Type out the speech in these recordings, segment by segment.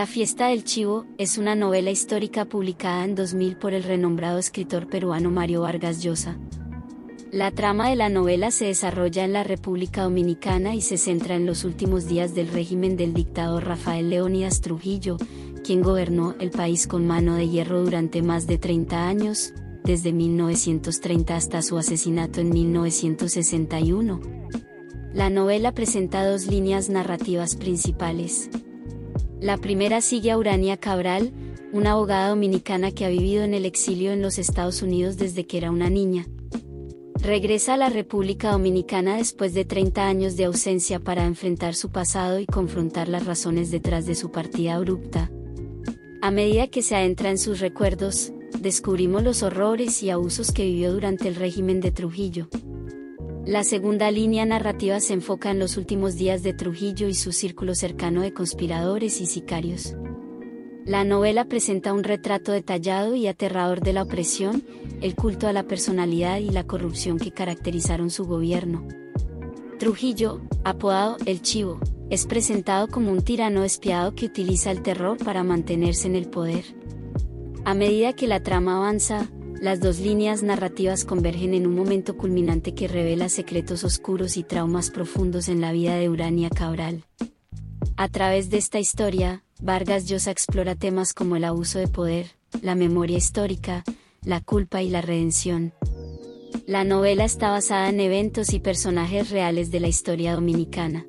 La fiesta del chivo es una novela histórica publicada en 2000 por el renombrado escritor peruano Mario Vargas Llosa. La trama de la novela se desarrolla en la República Dominicana y se centra en los últimos días del régimen del dictador Rafael Leónidas Trujillo, quien gobernó el país con mano de hierro durante más de 30 años, desde 1930 hasta su asesinato en 1961. La novela presenta dos líneas narrativas principales. La primera sigue a Urania Cabral, una abogada dominicana que ha vivido en el exilio en los Estados Unidos desde que era una niña. Regresa a la República Dominicana después de 30 años de ausencia para enfrentar su pasado y confrontar las razones detrás de su partida abrupta. A medida que se adentra en sus recuerdos, descubrimos los horrores y abusos que vivió durante el régimen de Trujillo. La segunda línea narrativa se enfoca en los últimos días de Trujillo y su círculo cercano de conspiradores y sicarios. La novela presenta un retrato detallado y aterrador de la opresión, el culto a la personalidad y la corrupción que caracterizaron su gobierno. Trujillo, apodado El Chivo, es presentado como un tirano espiado que utiliza el terror para mantenerse en el poder. A medida que la trama avanza, las dos líneas narrativas convergen en un momento culminante que revela secretos oscuros y traumas profundos en la vida de Urania Cabral. A través de esta historia, Vargas Llosa explora temas como el abuso de poder, la memoria histórica, la culpa y la redención. La novela está basada en eventos y personajes reales de la historia dominicana.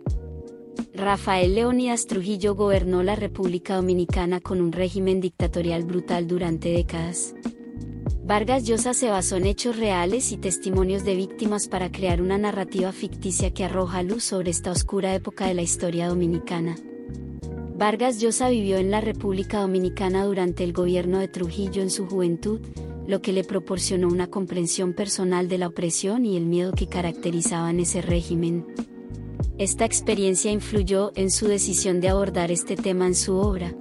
Rafael Leónidas Trujillo gobernó la República Dominicana con un régimen dictatorial brutal durante décadas. Vargas Llosa se basó en hechos reales y testimonios de víctimas para crear una narrativa ficticia que arroja luz sobre esta oscura época de la historia dominicana. Vargas Llosa vivió en la República Dominicana durante el gobierno de Trujillo en su juventud, lo que le proporcionó una comprensión personal de la opresión y el miedo que caracterizaban ese régimen. Esta experiencia influyó en su decisión de abordar este tema en su obra.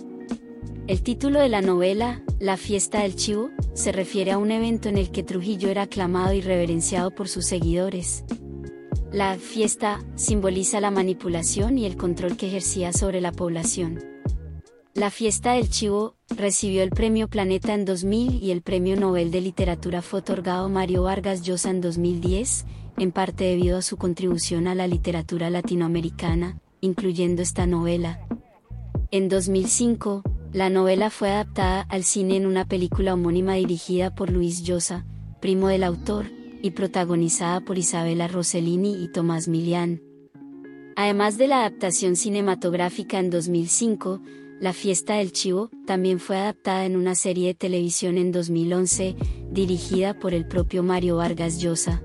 El título de la novela, La fiesta del chivo, se refiere a un evento en el que Trujillo era aclamado y reverenciado por sus seguidores. La fiesta simboliza la manipulación y el control que ejercía sobre la población. La fiesta del chivo recibió el premio Planeta en 2000 y el premio Nobel de Literatura fue otorgado Mario Vargas Llosa en 2010, en parte debido a su contribución a la literatura latinoamericana, incluyendo esta novela. En 2005, la novela fue adaptada al cine en una película homónima dirigida por Luis Llosa, primo del autor, y protagonizada por Isabela Rossellini y Tomás Milián. Además de la adaptación cinematográfica en 2005, La fiesta del chivo también fue adaptada en una serie de televisión en 2011, dirigida por el propio Mario Vargas Llosa.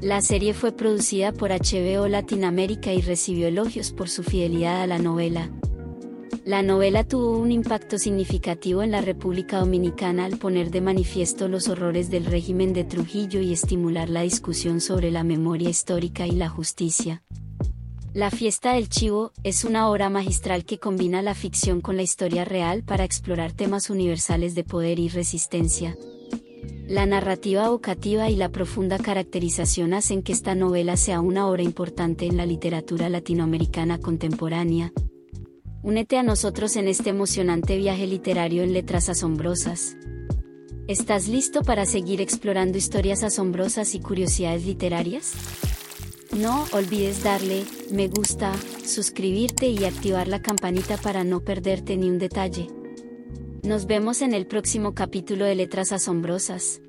La serie fue producida por HBO Latinoamérica y recibió elogios por su fidelidad a la novela. La novela tuvo un impacto significativo en la República Dominicana al poner de manifiesto los horrores del régimen de Trujillo y estimular la discusión sobre la memoria histórica y la justicia. La fiesta del chivo es una obra magistral que combina la ficción con la historia real para explorar temas universales de poder y resistencia. La narrativa evocativa y la profunda caracterización hacen que esta novela sea una obra importante en la literatura latinoamericana contemporánea. Únete a nosotros en este emocionante viaje literario en letras asombrosas. ¿Estás listo para seguir explorando historias asombrosas y curiosidades literarias? No olvides darle me gusta, suscribirte y activar la campanita para no perderte ni un detalle. Nos vemos en el próximo capítulo de Letras Asombrosas.